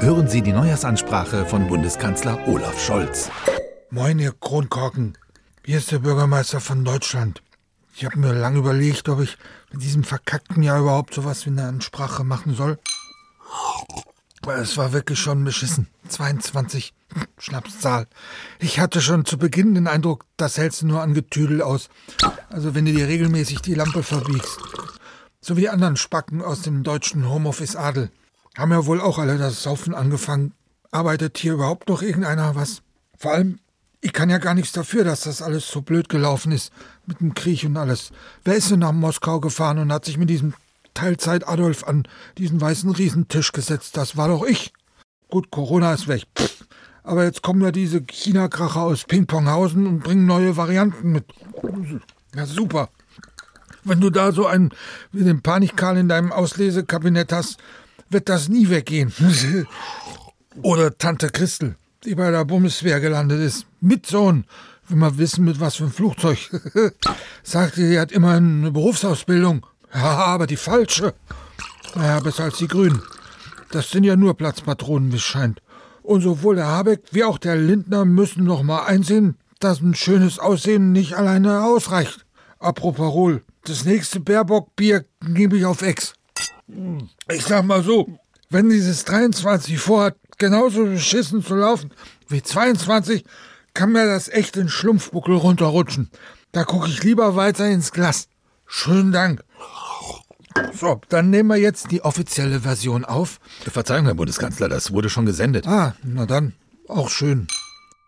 hören Sie die Neujahrsansprache von Bundeskanzler Olaf Scholz. Moin, ihr Kronkorken. Hier ist der Bürgermeister von Deutschland. Ich habe mir lange überlegt, ob ich in diesem verkackten Jahr überhaupt sowas wie eine Ansprache machen soll. Aber es war wirklich schon beschissen. 22 Schnapszahl. Ich hatte schon zu Beginn den Eindruck, das hältst du nur an Getüdel aus. Also wenn du dir regelmäßig die Lampe verbiegst. So wie die anderen Spacken aus dem deutschen Homeoffice Adel. Haben ja wohl auch alle das Saufen angefangen. Arbeitet hier überhaupt noch irgendeiner was? Vor allem, ich kann ja gar nichts dafür, dass das alles so blöd gelaufen ist. Mit dem Krieg und alles. Wer ist denn nach Moskau gefahren und hat sich mit diesem Teilzeit Adolf an diesen weißen Riesentisch gesetzt? Das war doch ich. Gut, Corona ist weg. Pff. Aber jetzt kommen ja diese China-Kracher aus Pingponghausen und bringen neue Varianten mit. Ja, super. Wenn du da so einen wie den Panikkarl in deinem Auslesekabinett hast, wird das nie weggehen. Oder Tante Christel, die bei der Bundeswehr gelandet ist. Mit Sohn. Will mal wissen, mit was für ein Flugzeug. Sagte, sie hat immer eine Berufsausbildung. Ja, aber die falsche. Naja, besser als die Grünen. Das sind ja nur Platzpatronen, wie es scheint. Und sowohl der Habeck wie auch der Lindner müssen noch mal einsehen, dass ein schönes Aussehen nicht alleine ausreicht. Apropos Rohl, das nächste Baerbock-Bier gebe ich auf Ex. Ich sag mal so, wenn dieses 23 vorhat, genauso beschissen zu laufen wie 22, kann mir das echt den Schlumpfbuckel runterrutschen. Da gucke ich lieber weiter ins Glas. Schönen Dank. So, dann nehmen wir jetzt die offizielle Version auf. Verzeihung, Herr Bundeskanzler, das wurde schon gesendet. Ah, na dann, auch schön.